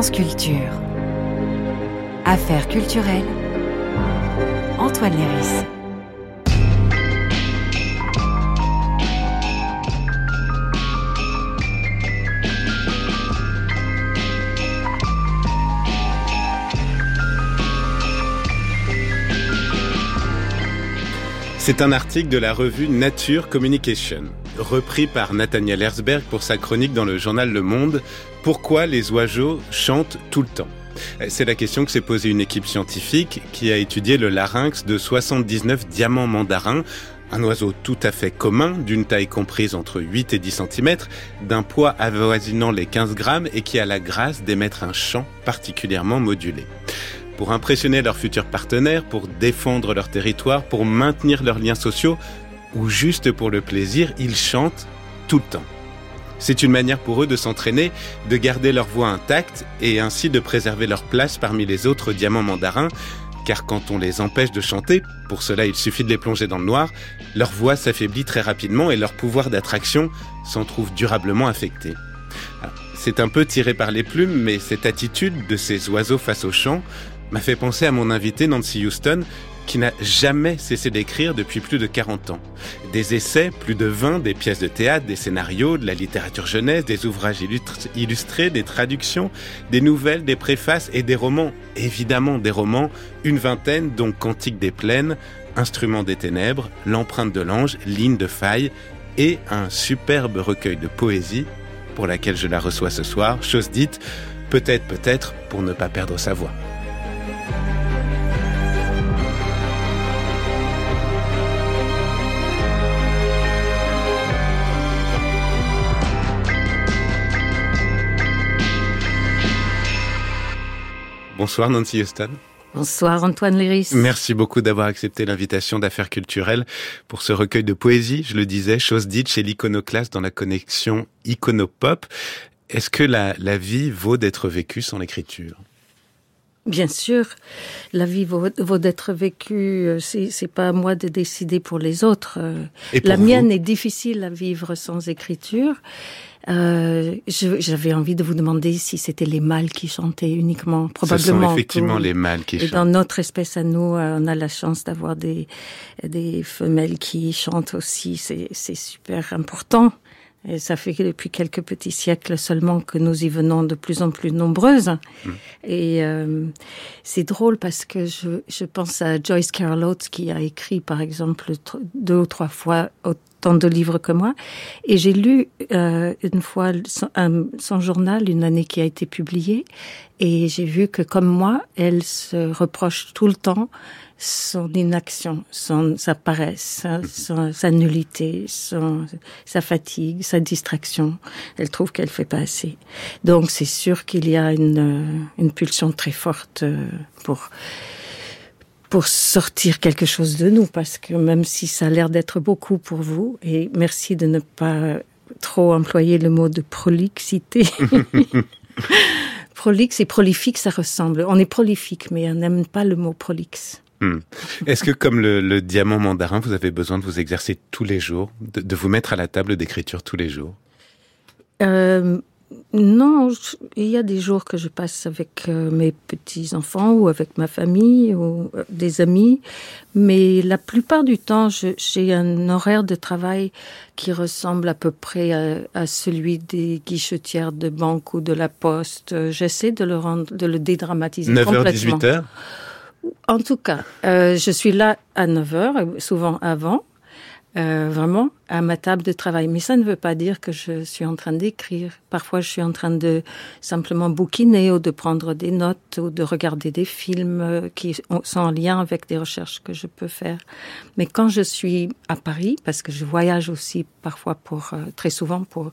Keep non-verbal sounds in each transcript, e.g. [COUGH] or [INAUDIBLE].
Culture. Affaires culturelles. Antoine Léris. C'est un article de la revue Nature Communication, repris par Nathaniel Herzberg pour sa chronique dans le journal Le Monde, Pourquoi les oiseaux chantent tout le temps? C'est la question que s'est posée une équipe scientifique qui a étudié le larynx de 79 diamants mandarins, un oiseau tout à fait commun, d'une taille comprise entre 8 et 10 cm, d'un poids avoisinant les 15 grammes et qui a la grâce d'émettre un chant particulièrement modulé. Pour impressionner leurs futurs partenaires, pour défendre leur territoire, pour maintenir leurs liens sociaux, ou juste pour le plaisir, ils chantent tout le temps. C'est une manière pour eux de s'entraîner, de garder leur voix intacte et ainsi de préserver leur place parmi les autres diamants mandarins, car quand on les empêche de chanter, pour cela il suffit de les plonger dans le noir, leur voix s'affaiblit très rapidement et leur pouvoir d'attraction s'en trouve durablement affecté. C'est un peu tiré par les plumes, mais cette attitude de ces oiseaux face au chant m'a fait penser à mon invité Nancy Houston, qui n'a jamais cessé d'écrire depuis plus de 40 ans. Des essais, plus de 20, des pièces de théâtre, des scénarios, de la littérature jeunesse, des ouvrages illustrés, des traductions, des nouvelles, des préfaces et des romans. Évidemment des romans, une vingtaine, dont Cantique des plaines, Instrument des ténèbres, L'empreinte de l'ange, Ligne de faille et un superbe recueil de poésie pour laquelle je la reçois ce soir, chose dite, peut-être, peut-être, pour ne pas perdre sa voix. Bonsoir Nancy Houston. Bonsoir Antoine Léris. Merci beaucoup d'avoir accepté l'invitation d'affaires culturelles pour ce recueil de poésie, je le disais, chose dite chez l'iconoclaste dans la connexion iconopop. Est-ce que la, la vie vaut d'être vécue sans l'écriture? Bien sûr, la vie vaut, vaut d'être vécue. C'est, c'est pas à moi de décider pour les autres. Pour La mienne est difficile à vivre sans écriture. Euh, j'avais envie de vous demander si c'était les mâles qui chantaient uniquement, Ce probablement. sont effectivement pour- les mâles qui Et chantent. dans notre espèce à nous, euh, on a la chance d'avoir des, des femelles qui chantent aussi. C'est, super important. Et ça fait que depuis quelques petits siècles seulement que nous y venons de plus en plus nombreuses. Et euh, c'est drôle parce que je, je pense à Joyce Carol Oates qui a écrit, par exemple, deux ou trois fois autant de livres que moi. Et j'ai lu euh, une fois son, journal, une année qui a été publiée, et j'ai vu que, comme moi, elle se reproche tout le temps son inaction, son, sa paresse, sa, sa nullité, son, sa fatigue, sa distraction. Elle trouve qu'elle fait pas assez. Donc c'est sûr qu'il y a une, une pulsion très forte euh, pour pour sortir quelque chose de nous, parce que même si ça a l'air d'être beaucoup pour vous, et merci de ne pas trop employer le mot de prolixité. [LAUGHS] Prolixe et prolifique, ça ressemble. On est prolifique, mais on n'aime pas le mot prolixe. Hmm. Est-ce que, comme le, le diamant mandarin, vous avez besoin de vous exercer tous les jours, de, de vous mettre à la table d'écriture tous les jours? Euh, non, je- il y a des jours que je passe avec euh, mes petits-enfants ou avec ma famille ou euh, des amis, mais la plupart du temps, j'ai un horaire de travail qui ressemble à peu près à, à celui des guichetières de banque ou de la poste. J'essaie de le rendre, de le dédramatiser 9h, complètement. 18h En tout cas, euh, je suis là à 9 heures, souvent avant, euh, vraiment, à ma table de travail. Mais ça ne veut pas dire que je suis en train d'écrire. Parfois, je suis en train de simplement bouquiner ou de prendre des notes ou de regarder des films euh, qui ont- sont en lien avec des recherches que je peux faire. Mais quand je suis à Paris, parce que je voyage aussi parfois pour, euh, très souvent pour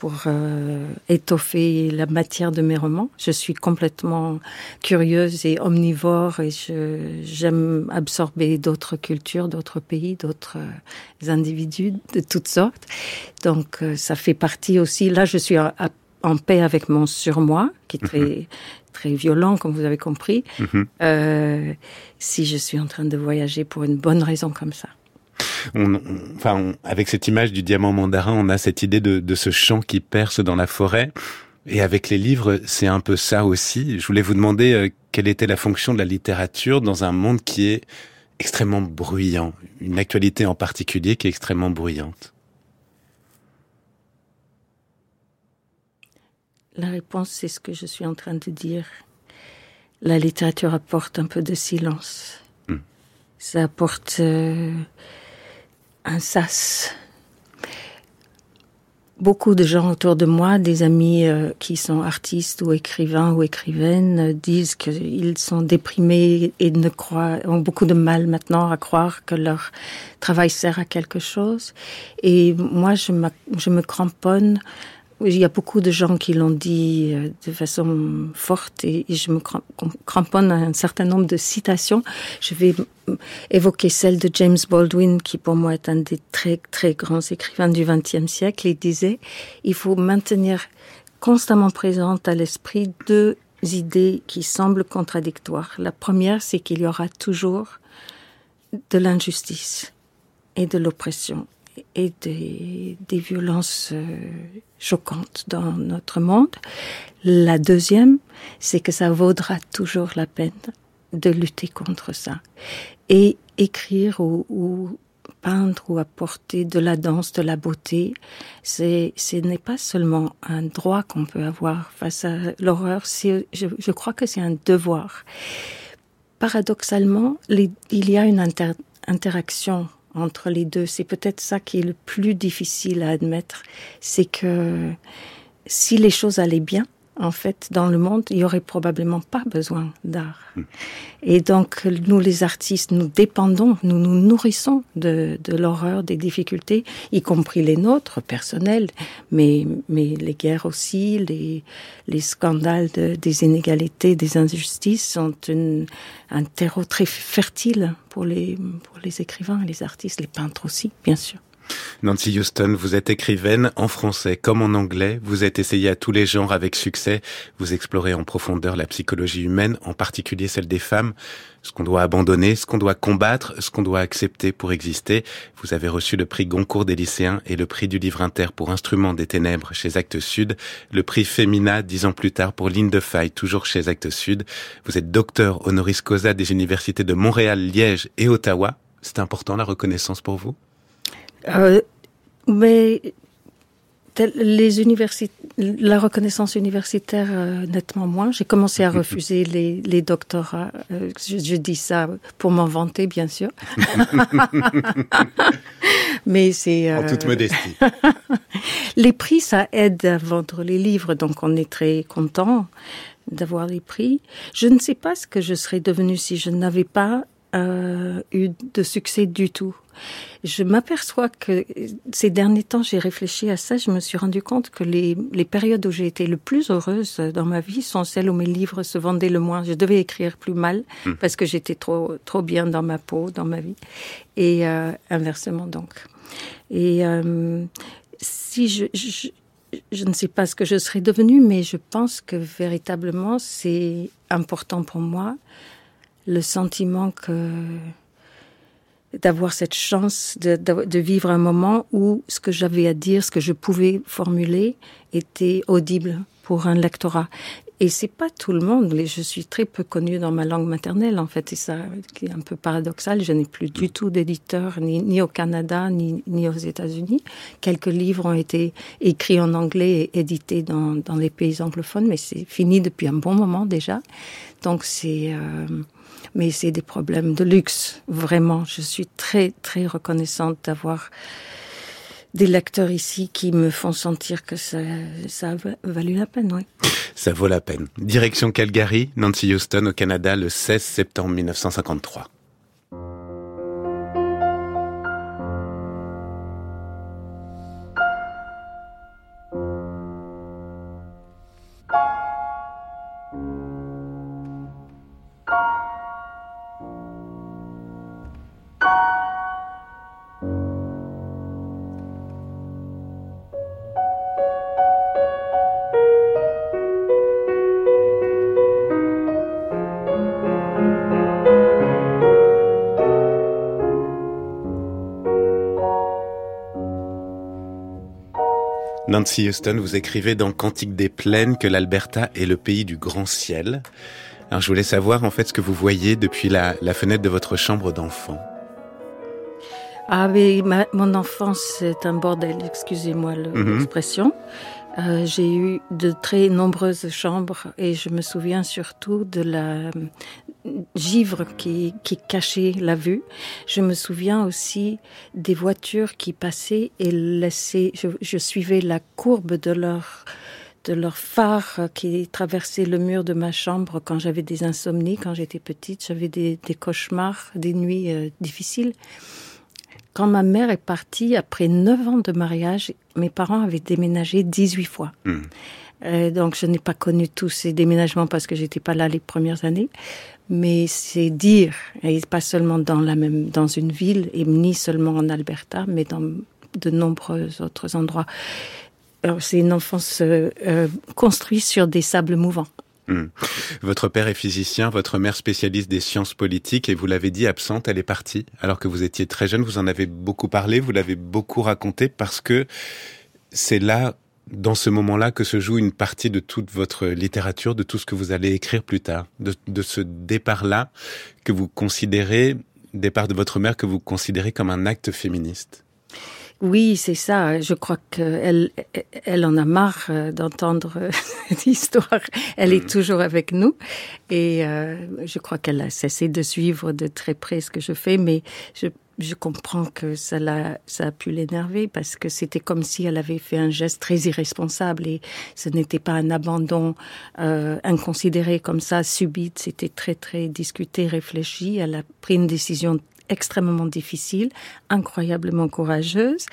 pour euh, étoffer la matière de mes romans. Je suis complètement curieuse et omnivore et j'aime absorber d'autres cultures, d'autres pays, d'autres euh, individus de toutes sortes. Donc euh, ça fait partie aussi. Là, je suis à- à- en paix avec mon surmoi, qui est très très violent, comme vous avez compris. Mhm. Euh, si je suis en train de voyager pour une bonne raison comme ça. On, on- enfin, on- avec cette image du diamant mandarin, on a cette idée de, de ce chant qui perce dans la forêt. Et avec les livres, c'est un peu ça aussi. Je voulais vous demander euh, quelle était la fonction de la littérature dans un monde qui est extrêmement bruyant, une actualité en particulier qui est extrêmement bruyante. La réponse, c'est ce que je suis en train de dire. La littérature apporte un peu de silence. Hmm. Ça apporte euh, un sas Beaucoup de gens autour de moi, des amis euh, qui sont artistes ou écrivains ou écrivaines, euh, disent qu'ils sont déprimés et ne croient, ont beaucoup de mal maintenant à croire que leur travail sert à quelque chose. Et moi, je, je me cramponne il y a beaucoup de gens qui l'ont dit euh, de façon forte et je me cramponne à un certain nombre de citations. Je vais évoquer celle de James Baldwin, qui pour moi est un des très très grands écrivains du XXe siècle. Il disait, il faut maintenir constamment présente à l'esprit deux idées qui semblent contradictoires. La première, c'est qu'il y aura toujours de l'injustice et de l'oppression et des, des violences choquantes dans notre monde. La deuxième, c'est que ça vaudra toujours la peine de lutter contre ça. Et écrire ou, peindre ou apporter de la danse, de la beauté, c'est, ce n'est pas seulement un droit qu'on peut avoir face à l'horreur, je, je, crois que c'est un devoir. Paradoxalement, il y a une inter, interaction entre les deux. C'est peut-être ça qui est le plus difficile à admettre, c'est que si les choses allaient bien, en fait, dans le monde, il y aurait probablement pas besoin d'art. Et donc, nous, les artistes, nous dépendons, nous nous nourrissons de, l'horreur, des difficultés, y compris les nôtres, personnelles, mais, les guerres aussi, les, les scandales de, des inégalités, des injustices sont une, un terreau très fertile pour les écrivains, les artistes, les peintres aussi, bien sûr. Nancy Houston, vous êtes écrivaine en français comme en anglais. Vous êtes essayée à tous les genres avec succès. Vous explorez en profondeur la psychologie humaine, en particulier celle des femmes. Ce qu'on doit abandonner, ce qu'on doit combattre, ce qu'on doit accepter pour exister. Vous avez reçu le prix Goncourt des lycéens et le prix du livre inter pour Instruments des ténèbres chez Actes Sud. Le prix Femina dix ans plus tard pour Ligne de faille, toujours chez Actes Sud. Vous êtes docteur honoris causa des universités de Montréal, Liège et Ottawa. C'est important la reconnaissance pour vous? Euh, mais les universités, la reconnaissance universitaire euh, nettement moins. J'ai commencé à [LAUGHS] refuser les, les doctorats. Euh, je, je, dis ça pour m'en vanter, bien sûr. [LAUGHS] Mais c'est en toute modestie. [LAUGHS] les prix, ça aide à vendre les livres, donc on est très content d'avoir les prix. Je ne sais pas ce que je serais devenue si je n'avais pas euh, eu de succès du tout. Je m'aperçois que ces derniers temps, j'ai réfléchi à ça, je me suis rendu compte que les, les périodes où j'ai été le plus heureuse dans ma vie sont celles où mes livres se vendaient le moins. Je devais écrire plus mal hmm. parce que j'étais trop, trop bien dans ma peau, dans ma vie. Et euh, inversement donc. Et euh, si je, je, je ne sais pas ce que je serais devenue, mais je pense que véritablement c'est important pour moi le sentiment que d'avoir cette chance de, de, vivre un moment où ce que j'avais à dire, ce que je pouvais formuler, était audible pour un lectorat. Et c'est pas tout le monde. Je suis très peu connue dans ma langue maternelle, en fait, et ça, qui est un peu paradoxal. Je n'ai plus du tout d'éditeur, ni, ni, au Canada, ni, ni aux États-Unis. Quelques livres ont été écrits en anglais et édités dans, dans les pays anglophones, mais c'est fini depuis un bon moment déjà. Donc c'est, euh, mais c'est des problèmes de luxe, vraiment. Je suis très, très reconnaissante d'avoir des lecteurs ici qui me font sentir que ça, ça a valu la peine, oui. Ça vaut la peine. Direction Calgary, Nancy Houston au Canada le 16 septembre 1953. Nancy Houston, vous écrivez dans Cantique des plaines que l'Alberta est le pays du grand ciel. Alors je voulais savoir en fait ce que vous voyez depuis la, fenêtre de votre chambre d'enfant. Ah mais mon enfance c'est un bordel, excusez-moi mhm. l'expression. Euh, j'ai eu de très nombreuses chambres et je me souviens surtout de la givre qui, qui cachait la vue. Je me souviens aussi des voitures qui passaient et laissaient, je, je suivais la courbe de leur de leur phare qui traversait le mur de ma chambre quand j'avais des insomnies, quand j'étais petite, j'avais des, des, cauchemars, des nuits euh, difficiles. Quand ma mère est partie, après neuf ans de mariage, mes parents avaient déménagé 18 fois. Hmm. Euh, donc je n'ai pas connu tous ces déménagements parce que j'étais pas là les premières années. Mais c'est dire, et pas seulement dans la même, dans une ville, et ni seulement en Alberta, mais dans de nombreux autres endroits. C'est une enfance euh, euh, construite sur des sables mouvants. Hmm. Votre père est physicien, votre mère spécialiste des sciences politiques et vous l'avez dit absente, elle est partie alors que vous étiez très jeune, vous en avez beaucoup parlé, vous l'avez beaucoup raconté parce que c'est là, dans ce moment-là, que se joue une partie de toute votre littérature, de tout ce que vous allez écrire plus tard, de, de ce départ-là que vous considérez, départ de votre mère que vous considérez comme un acte féministe? Oui, c'est ça. Je crois qu'elle elle en a marre euh, d'entendre euh, [LAUGHS] cette histoire. Elle est mm. toujours avec nous et euh, je crois qu'elle a cessé de suivre de très près ce que je fais, mais je, je comprends que ça, a, ça a pu l'énerver parce que c'était comme si elle avait fait un geste très irresponsable et ce n'était pas un abandon euh, inconsidéré comme ça, subite. C'était très, très discuté, réfléchi. Elle a pris une décision extrêmement difficile, incroyablement courageuse,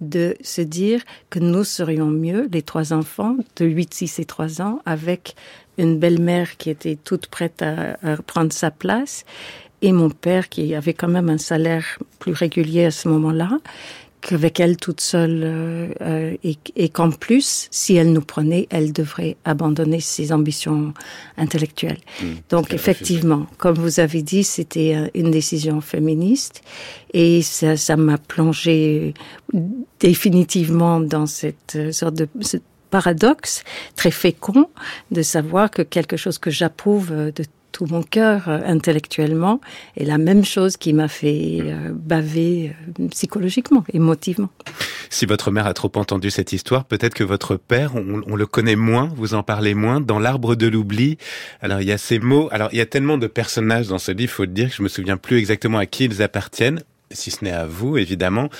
de se dire que nous serions mieux, les trois enfants de 8, 6 et 3 ans, avec une belle-mère qui était toute prête à, à prendre sa place et mon père qui avait quand même un salaire plus régulier à ce moment-là, qu'avec elle toute seule euh, euh, et, et qu'en plus, si elle nous prenait, elle devrait abandonner ses ambitions intellectuelles. Mmh, Donc effectivement, comme vous avez dit, c'était euh, une décision féministe et ça, ça m'a plongé définitivement dans cette sorte de ce paradoxe très fécond de savoir que quelque chose que j'approuve de tout mon cœur euh, intellectuellement et la même chose qui m'a fait euh, baver euh, psychologiquement, émotivement. Si votre mère a trop entendu cette histoire, peut-être que votre père, on, le connaît moins, vous en parlez moins. Dans l'arbre de l'oubli, alors il y a ces mots, alors il y a tellement de personnages dans ce livre, faut le dire, que je me souviens plus exactement à qui ils appartiennent, si ce n'est à vous évidemment,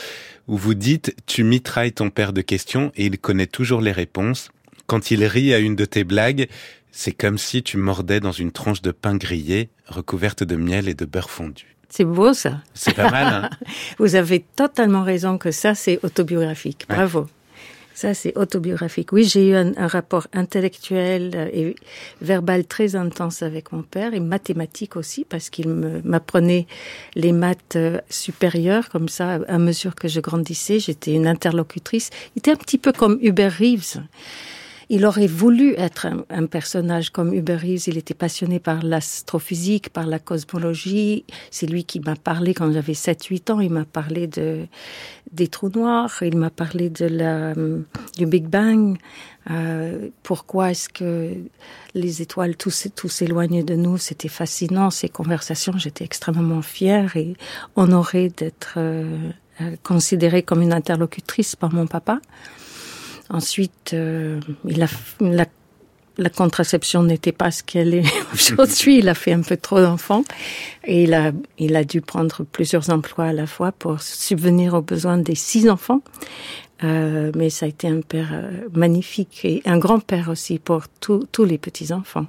où vous dites tu mitrailles ton père de questions et il connaît toujours les réponses. Quand il rit à une de tes blagues, c'est comme si tu mordais dans une tranche de pain grillé recouverte de miel et de beurre fondu. C'est beau ça. C'est pas mal. Hein [LAUGHS] Vous avez totalement raison que ça c'est autobiographique. Bravo. Ça, c'est autobiographique. Oui, j'ai eu un, rapport intellectuel et verbal très intense avec mon père et mathématique aussi parce qu'il m'apprenait les maths euh, supérieures comme ça à mesure que je grandissais. J'étais une interlocutrice. Il était un petit peu comme Hubert Reeves. Il aurait voulu être un, personnage comme Hubert Reeves. Il était passionné par l'astrophysique, par la cosmologie. C'est lui qui m'a parlé quand j'avais 7-8 ans. Il m'a parlé de, des trous noirs. Il m'a parlé de la, du Big Bang. Euh, pourquoi est-ce que les étoiles tous s'éloignent de nous? C'était fascinant ces conversations. J'étais extrêmement fière et honorée d'être euh, considérée comme une interlocutrice par mon papa. Ensuite, euh, la, contraception n'était pas ce qu'elle est [LAUGHS] aujourd'hui. il a fait un peu trop d'enfants et il a, dû prendre plusieurs emplois à la fois pour subvenir aux besoins des six enfants. Euh, mais ça a été un père euh, magnifique et un grand-père aussi pour tous les petits-enfants.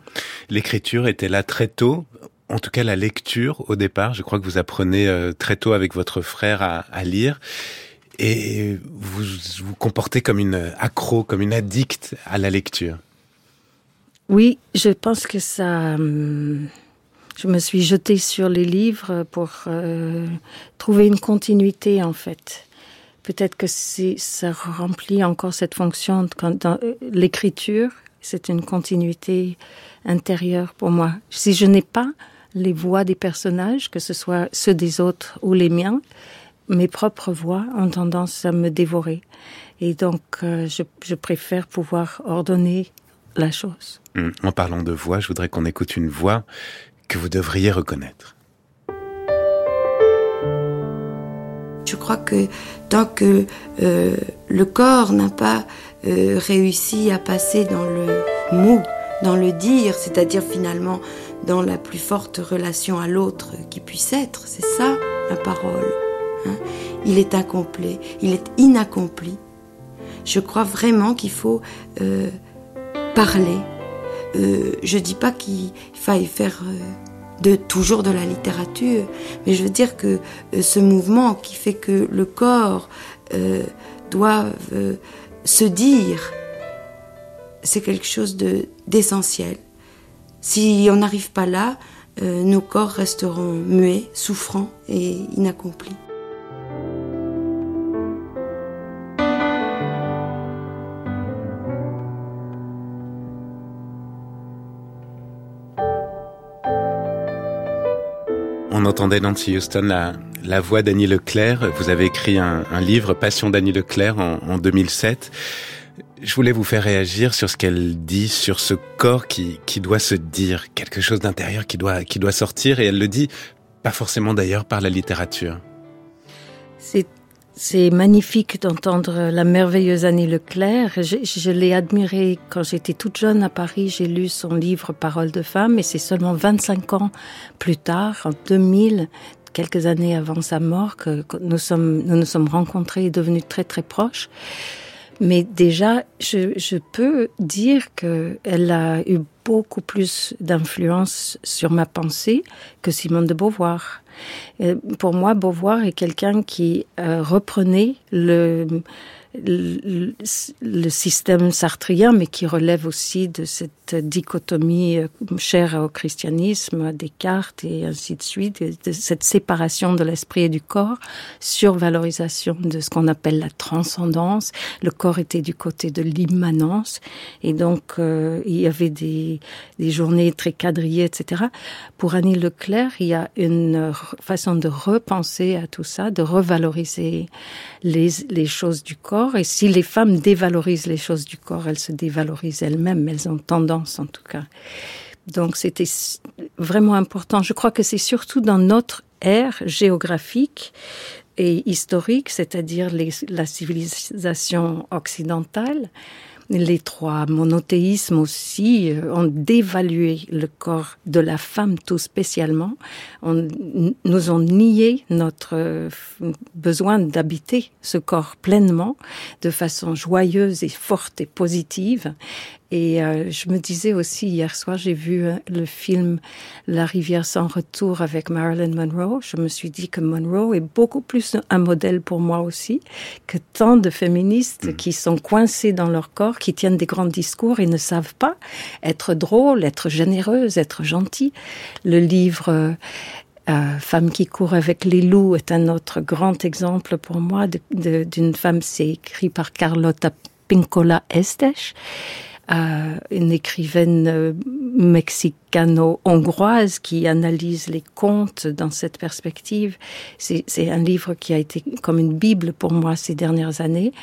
L'écriture était là très tôt en tout cas la lecture au départ. Je crois que vous apprenez très tôt avec votre frère à lire et vous vous comportez comme une accro, comme une addicte à la lecture. Oui, je pense que ça. Hum, je me suis jetée sur les livres pour euh, trouver une continuité en fait. Peut-être que ça remplit encore cette fonction dans euh, l'écriture, c'est une continuité intérieure pour moi. Si je n'ai pas les voix des personnages, que ce soit ceux des autres ou les miens, mes propres voix ont tendance à me dévorer. Et donc, euh, je, je, préfère pouvoir ordonner la chose. Hum, en parlant de voix, je voudrais qu'on écoute une voix que vous devriez reconnaître. Je crois que tant que euh, le corps n'a pas euh, réussi à passer dans le mot, dans le dire, c'est-à-dire finalement dans la plus forte relation à l'autre qui puisse être, c'est ça la parole. Hein? il est incomplet, il est inaccompli. Je crois vraiment qu'il faut euh, parler. Euh, je dis pas qu'il faille faire euh, de toujours de la littérature, mais je veux dire que ce mouvement qui fait que le corps doit se dire, c'est quelque chose de d'essentiel. Si on n'arrive pas là, nos corps resteront muets, souffrants et inaccomplis. On entendait Nancy Houston, la, la voix d'Annie Leclerc. Vous avez écrit un, livre, Passion d'Annie Leclerc, en, en 2007. Je voulais vous faire réagir sur ce qu'elle dit, sur ce corps qui, qui doit se dire, quelque chose d'intérieur qui doit, qui doit sortir, et elle le dit pas forcément d'ailleurs par la littérature. C'est c'est magnifique d'entendre la merveilleuse Annie Leclerc. Je, l'ai admirée quand j'étais toute jeune à Paris. J'ai lu son livre Paroles de femme et c'est seulement 25 ans plus tard, en 2000, quelques années avant sa mort, que nous sommes, nous nous sommes rencontrés et devenus très très proches. Mais déjà, je, je peux dire qu'elle a eu beaucoup plus d'influence sur ma pensée que Simone de Beauvoir. Pour moi, Beauvoir est quelqu'un qui euh, reprenait le, le, système sartrien, mais qui relève aussi de cette dichotomie euh, chère au christianisme, à Descartes et ainsi de suite, de cette séparation de l'esprit et du corps, survalorisation de ce qu'on appelle la transcendance. Le corps était du côté de l'immanence, et donc euh, il y avait des, des journées très quadrillées, etc. Pour Annie Leclerc, il y a une façon de repenser à tout ça, de revaloriser les, les choses du corps et si les femmes dévalorisent les choses du corps, elles se dévalorisent elles-mêmes, elles ont tendance en tout cas. Donc c'était vraiment important. Je crois que c'est surtout dans notre ère géographique et historique, c'est-à-dire la civilisation occidentale, les trois monothéismes aussi euh, ont dévalué le corps de la femme tout spécialement. Nous ont nié notre euh, besoin d'habiter ce corps pleinement, de façon joyeuse et forte et positive. Et euh, je me disais aussi, hier soir, j'ai vu euh, le film La rivière sans retour avec Marilyn Monroe. Je me suis dit que Monroe est beaucoup plus un modèle pour moi aussi que tant de féministes mmh. qui sont coincées dans leur corps, qui tiennent des grands discours et ne savent pas être drôles, être généreuses, être gentilles. Le livre... Euh, euh, Femme qui court avec les loups est un autre grand exemple pour moi d'une femme, c'est écrit par Carlotta Pincola Estes euh, une écrivaine euh, mexicano-hongroise qui analyse les contes dans cette perspective. C'est un livre qui a été comme une bible pour moi ces dernières années,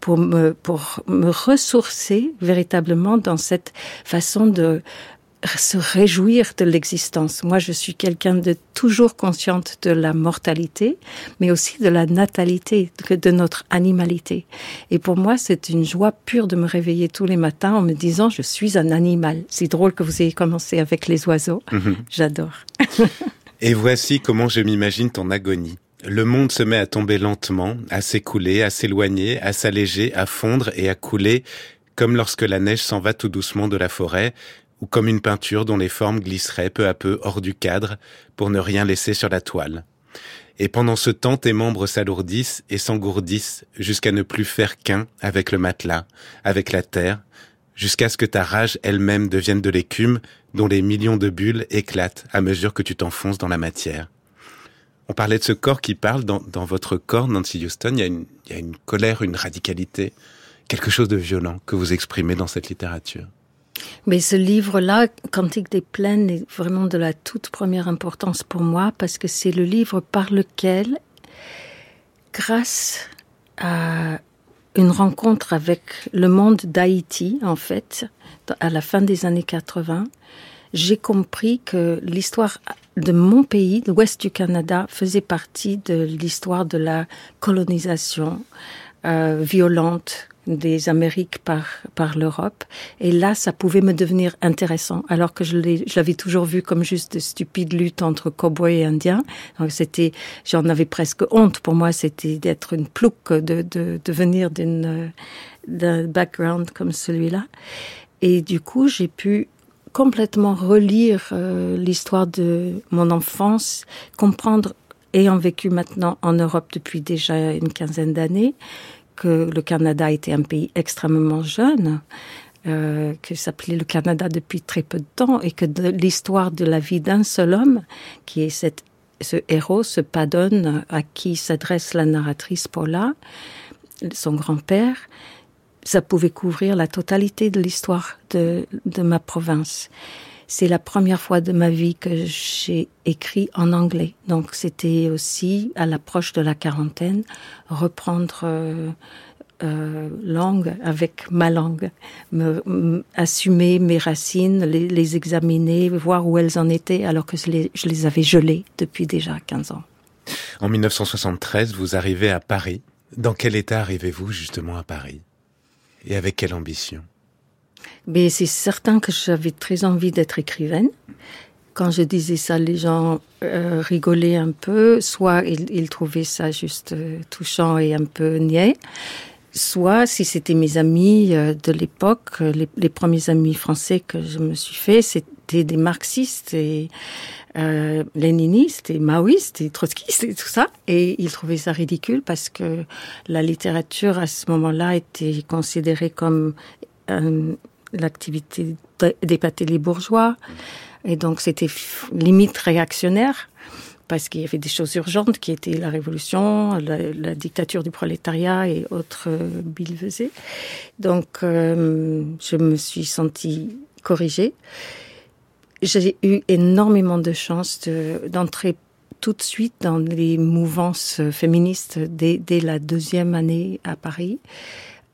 pour me, pour me ressourcer véritablement dans cette façon de se réjouir de l'existence. Moi, je suis quelqu'un de toujours consciente de la mortalité, mais aussi de la natalité, de notre animalité. Et pour moi, c'est une joie pure de me réveiller tous les matins en me disant, je suis un animal. C'est drôle que vous ayez commencé avec les oiseaux. Mhm. J'adore. [LAUGHS] Et voici comment je m'imagine ton agonie. Le monde se met à tomber lentement, à s'écouler, à s'éloigner, à s'alléger, à fondre et à couler, comme lorsque la neige s'en va tout doucement de la forêt, ou comme une peinture dont les formes glisseraient peu à peu hors du cadre pour ne rien laisser sur la toile. Et pendant ce temps, tes membres s'alourdissent et s'engourdissent jusqu'à ne plus faire qu'un avec le matelas, avec la terre, jusqu'à ce que ta rage elle-même devienne de l'écume dont les millions de bulles éclatent à mesure que tu t'enfonces dans la matière. On parlait de ce corps qui parle. Dans, votre corps, Nancy Houston, il y a une colère, une radicalité, quelque chose de violent que vous exprimez dans cette littérature. Mais ce livre-là, Cantique des plaines, est vraiment de la toute première importance pour moi parce que c'est le livre par lequel grâce à une rencontre avec le monde d'Haïti, en fait, à la fin des années 80, j'ai compris que l'histoire de mon pays, l'ouest du Canada, faisait partie de l'histoire de la colonisation euh, violente des Amériques par par l'Europe. Et là ça pouvait me devenir intéressant alors que je l'avais toujours vu comme juste de stupide lutte entre cowboys et indiens. Donc c'était j'en avais presque honte. Pour moi c'était d'être une plouc de de, de venir d'une d'un background comme celui-là. Et du coup j'ai pu complètement relire euh, l'histoire de mon enfance, comprendre, ayant vécu maintenant en Europe depuis déjà une quinzaine d'années, que le Canada était un pays extrêmement jeune, euh, que s'appelait le Canada depuis très peu de temps, et que l'histoire de la vie d'un seul homme, qui est ce héros, ce padonne à qui s'adresse la narratrice Paula, son grand-père, ça pouvait couvrir la totalité de l'histoire de ma province. C'est la première fois de ma vie que j'ai écrit en anglais. Donc c'était aussi, à l'approche de la quarantaine, reprendre euh, euh, langue avec ma langue, me, assumer mes racines, les, examiner, voir où elles en étaient, alors que je les, je les avais gelées depuis déjà 15 ans. En 1973, vous arrivez à Paris. Dans quel état arrivez-vous justement à Paris? Et avec quelle ambition? Mais c'est certain que j'avais très envie d'être écrivaine. Quand je disais ça, les gens euh, rigolaient un peu, soit ils, ils trouvaient ça juste euh, touchant et un peu niais, soit si c'était mes amis euh, de l'époque, les, les premiers amis français que je me suis fait, c'était des marxistes et euh, léniniste et maoïste et trotskiste et tout ça. Et il trouvait ça ridicule parce que la littérature à ce moment-là était considérée comme euh, l'activité d'épater les bourgeois. Et donc c'était limite réactionnaire parce qu'il y avait des choses urgentes qui étaient la révolution, la, dictature du prolétariat et autres euh. Donc euh, je me suis sentie corrigée j'ai eu énormément de chance d'entrer de, tout de suite dans les mouvances féministes dès, dès la deuxième année à Paris.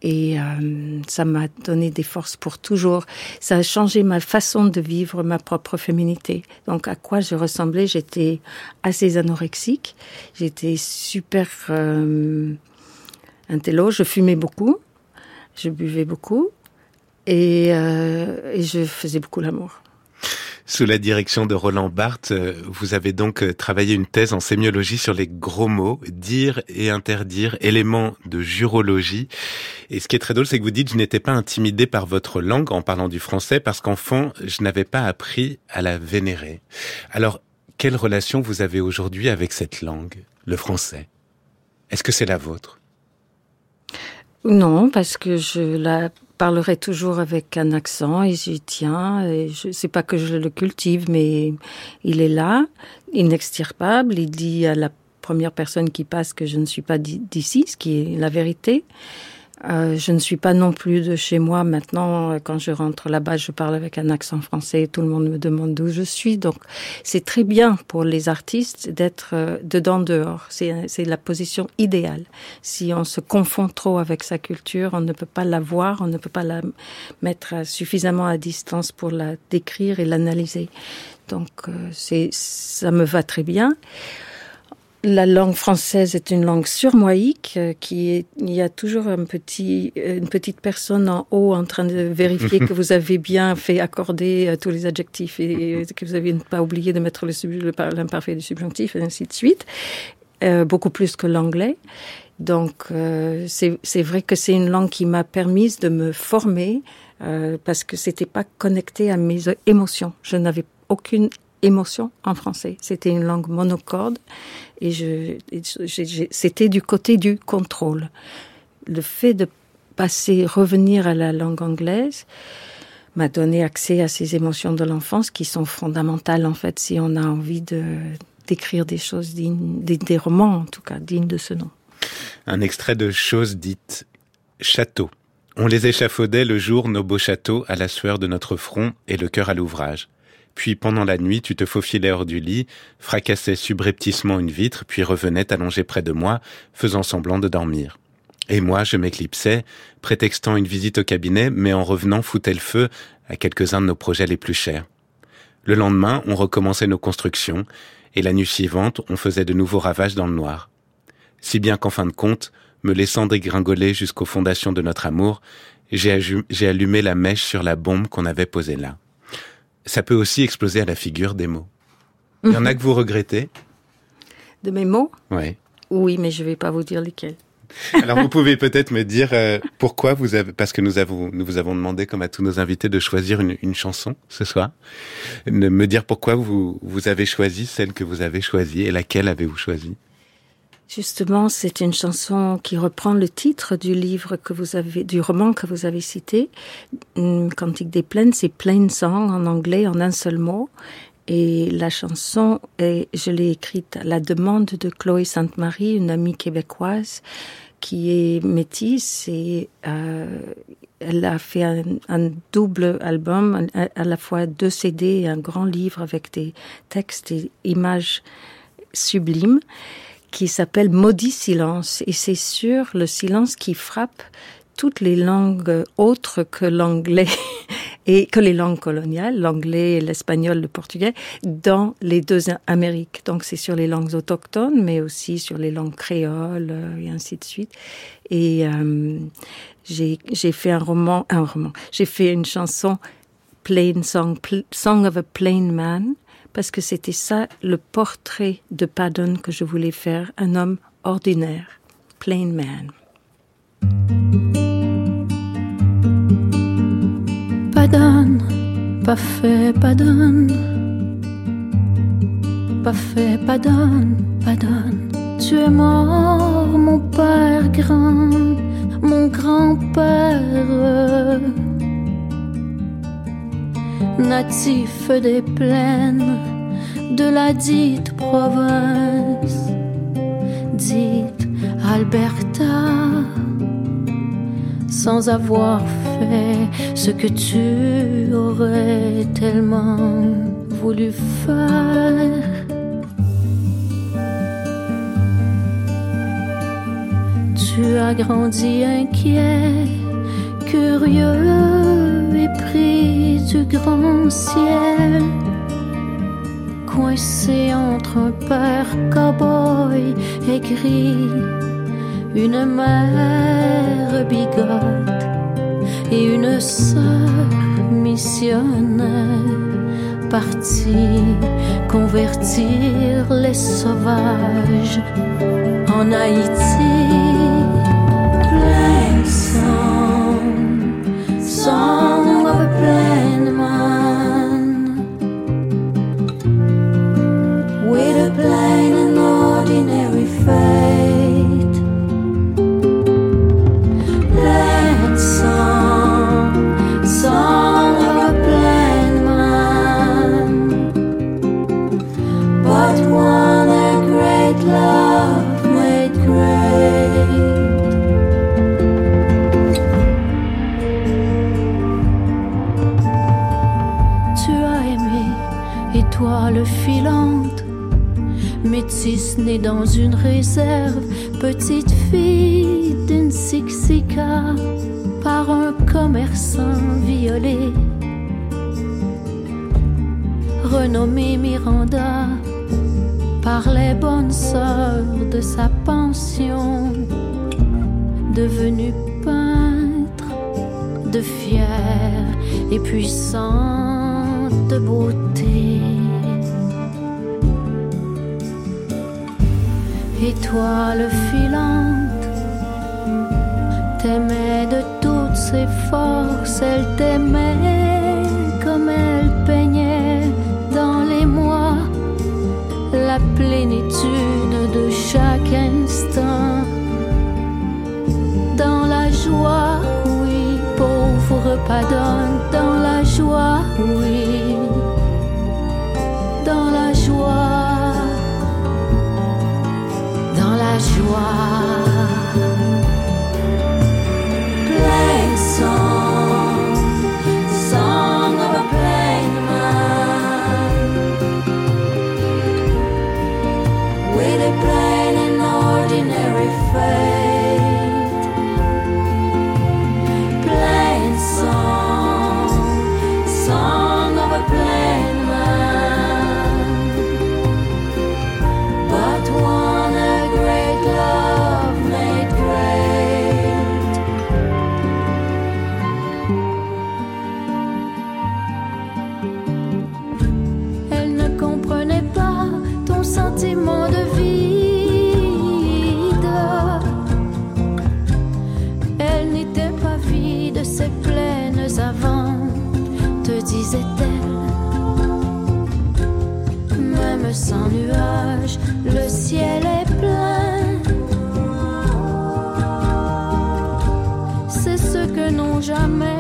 Et euh, ça m'a donné des forces pour toujours. Ça a changé ma façon de vivre ma propre féminité. Donc à quoi je ressemblais J'étais assez anorexique. J'étais super euh, intello. Je fumais beaucoup. Je buvais beaucoup. Et, euh, et je faisais beaucoup l'amour. Sous la direction de Roland Barthes, euh, vous avez donc euh, travaillé une thèse en sémiologie sur les gros mots, dire et interdire, éléments de jurologie. Et ce qui est très drôle, c'est que vous dites, je n'étais pas intimidé par votre langue en parlant du français parce qu'enfant, je n'avais pas appris à la vénérer. Alors, quelle relation vous avez aujourd'hui avec cette langue, le français? Est-ce que c'est la vôtre? Non, parce que je la parlerai toujours avec un accent et j'y tiens. Et je sais pas que je le cultive, mais il est là, inextirpable. Il dit à la première personne qui passe que je ne suis pas d'ici, ce qui est la vérité. Euh, je ne suis pas non plus de chez moi maintenant. Quand je rentre là-bas, je parle avec un accent français. Tout le monde me demande d'où je suis. Donc, c'est très bien pour les artistes d'être euh, dedans dehors. C'est la position idéale. Si on se confond trop avec sa culture, on ne peut pas la voir, on ne peut pas la mettre suffisamment à distance pour la décrire et l'analyser. Donc, euh, c'est ça me va très bien. La langue française est une langue surmoïque euh, qui est, il y a toujours un petit, une petite personne en haut en train de vérifier [LAUGHS] que vous avez bien fait accorder euh, tous les adjectifs et [LAUGHS] que vous avez pas oublié de mettre l'imparfait du subjonctif et ainsi de suite. Euh, beaucoup plus que l'anglais. Donc, euh, c'est vrai que c'est une langue qui m'a permise de me former euh, parce que c'était pas connecté à mes émotions. Je n'avais aucune émotion en français. C'était une langue monocorde et je, c'était du côté du contrôle. Le fait de passer, revenir à la langue anglaise m'a donné accès à ces émotions de l'enfance qui sont fondamentales en fait si on a envie de d'écrire des choses dignes, des, des romans en tout cas dignes de ce nom. Un extrait de choses dites château. On les échafaudait le jour nos beaux châteaux à la sueur de notre front et le cœur à l'ouvrage. Puis pendant la nuit, tu te faufilais hors du lit, fracassais subrepticement une vitre, puis revenais t'allonger près de moi, faisant semblant de dormir. Et moi, je m'éclipsais, prétextant une visite au cabinet, mais en revenant foutais le feu à quelques-uns de nos projets les plus chers. Le lendemain, on recommençait nos constructions, et la nuit suivante, on faisait de nouveaux ravages dans le noir. Si bien qu'en fin de compte, me laissant dégringoler jusqu'aux fondations de notre amour, j'ai allumé la mèche sur la bombe qu'on avait posée là. Ça peut aussi exploser à la figure des mots. Il y en a que vous regrettez De mes mots Oui. Oui, mais je ne vais pas vous dire lesquels. Alors vous pouvez peut-être me dire euh, pourquoi vous avez, parce que nous avons, nous vous avons demandé, comme à tous nos invités, de choisir une, une chanson ce soir. De me dire pourquoi vous, vous avez choisi celle que vous avez choisie et laquelle avez-vous choisi? Justement, c'est une chanson qui reprend le titre du livre que vous avez, du roman que vous avez cité. Cantique des plaines, c'est Plain Song en anglais en un seul mot. Et la chanson, est, je l'ai écrite à la demande de Chloé Sainte-Marie, une amie québécoise qui est métisse et euh, elle a fait un, double album, à la fois deux CD et un grand livre avec des textes et images sublimes qui s'appelle Maudit silence. Et c'est sur le silence qui frappe toutes les langues autres que l'anglais [LAUGHS] et que les langues coloniales, l'anglais, l'espagnol, le portugais, dans les deux Amériques. Donc c'est sur les langues autochtones, mais aussi sur les langues créoles euh, et ainsi de suite. Et euh, j'ai fait un roman, un roman. J'ai fait une chanson, Plain Song, Song of a Plain Man, parce que c'était ça le portrait de Paddon que je voulais faire, un homme ordinaire, plain man. Paddon, pas fait Paddon, pas fait. Tu es mort, mon père grand, mon grand-père natif des plaines de la dite province, dite Alberta, sans avoir fait ce que tu aurais tellement voulu faire. Tu as grandi inquiet, curieux Du grand ciel, coincé entre un père cowboy aigri, une mère bigote et une sœur missionnaire partie convertir les sauvages en Haïti. Plein Ramène-moi dans une réserve, petite fille d'une Sixica, par un commerçant violé. Renommée Miranda, par les bonnes sœurs de sa pension, devenue peintre de fière et puissante beauté. Étoile filante, t'aimait de toutes ses forces, elle t'aimait comme elle peignait dans les mois la plénitude de chaque instant. Dans la joie, oui, pauvre pardonne, dans la joie, oui, joie. sans nuages, le ciel est plein. C'est ce que n'ont jamais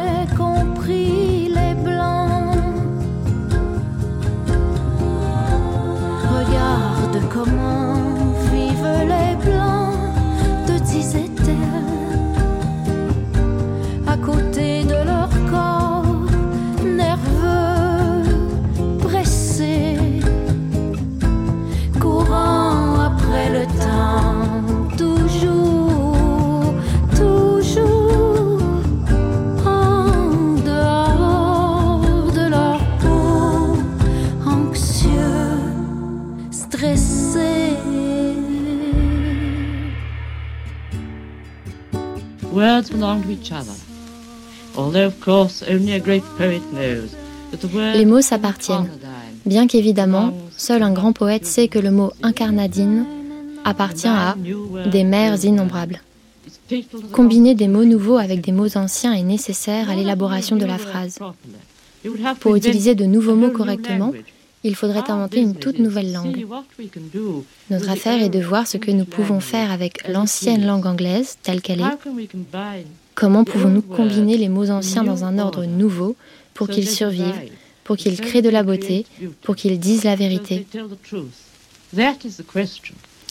belong to each other. Although, of course, only a great poet knows that the word Les mots s'appartiennent. Bien qu'évidemment, seul un grand poète sait que le mot incarnadine appartient à des mers innombrables. Combiner des mots nouveaux avec des mots anciens est nécessaire à l'élaboration de la phrase. Pour utiliser de nouveaux mots correctement, il faudrait inventer une toute nouvelle langue. Notre affaire est de voir ce que nous pouvons faire avec l'ancienne langue anglaise telle qu'elle est. Comment pouvons-nous combiner les mots anciens dans un ordre nouveau pour qu'ils survivent, pour qu'ils créent de la beauté, pour qu'ils disent la vérité.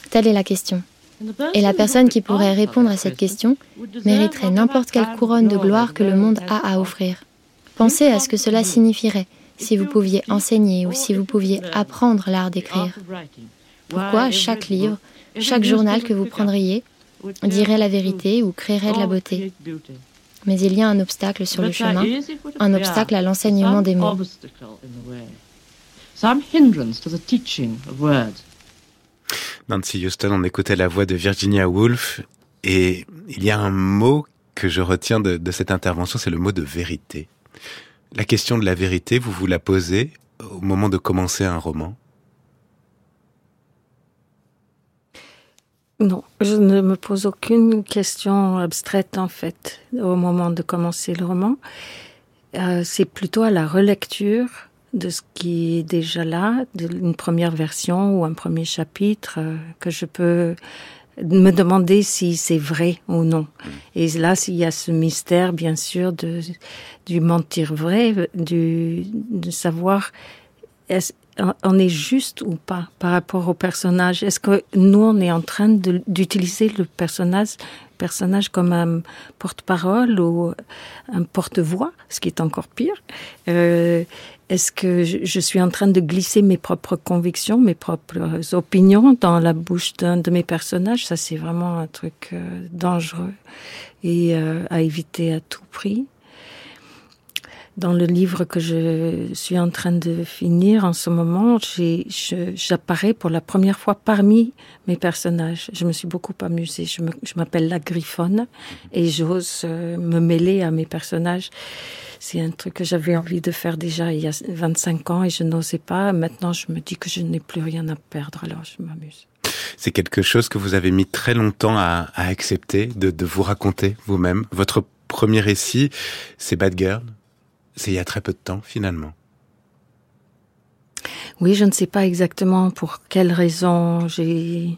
Telle est la question. Et la personne qui pourrait répondre à cette question mériterait n'importe quelle couronne de gloire que le monde a à offrir. Pensez à ce que cela signifierait si vous pouviez enseigner ou si vous pouviez apprendre l'art d'écrire. Pourquoi chaque livre, chaque journal que vous prendriez dirait la vérité ou créerait de la beauté Mais il y a un obstacle sur le chemin, un obstacle à l'enseignement des mots. Nancy Houston, on écoutait la voix de Virginia Woolf et il y a un mot que je retiens de, de cette intervention, c'est le mot de vérité. La question de la vérité, vous vous la posez au moment de commencer un roman Non, je ne me pose aucune question abstraite en fait au moment de commencer le roman. Euh, c'est plutôt à la relecture de ce qui est déjà là, d'une première version ou un premier chapitre, euh, que je peux me demander si c'est vrai ou non. Et là, s'il y a ce mystère, bien sûr, de, du mentir vrai, du, de savoir est on est juste ou pas par rapport au personnage? Est-ce que nous, on est en train d'utiliser le personnage, personnage comme un porte-parole ou un porte-voix, ce qui est encore pire? Euh, Est-ce que je, suis en train de glisser mes propres convictions, mes propres opinions dans la bouche d'un de mes personnages? Ça, c'est vraiment un truc euh, dangereux et euh, à éviter à tout prix dans le livre que je suis en train de finir en ce moment, j'apparais pour la première fois parmi mes personnages. Je me suis beaucoup amusée. Je m'appelle la Griffonne et j'ose me mêler à mes personnages. C'est un truc que j'avais envie de faire déjà il y a 25 ans et je n'osais pas. Maintenant, je me dis que je n'ai plus rien à perdre, alors je m'amuse. C'est quelque chose que vous avez mis très longtemps à, à accepter, de, de vous raconter vous-même. Votre premier récit, c'est Bad Girl? C'est il y a très peu de temps, finalement. Oui, je ne sais pas exactement pour quelle raison j'ai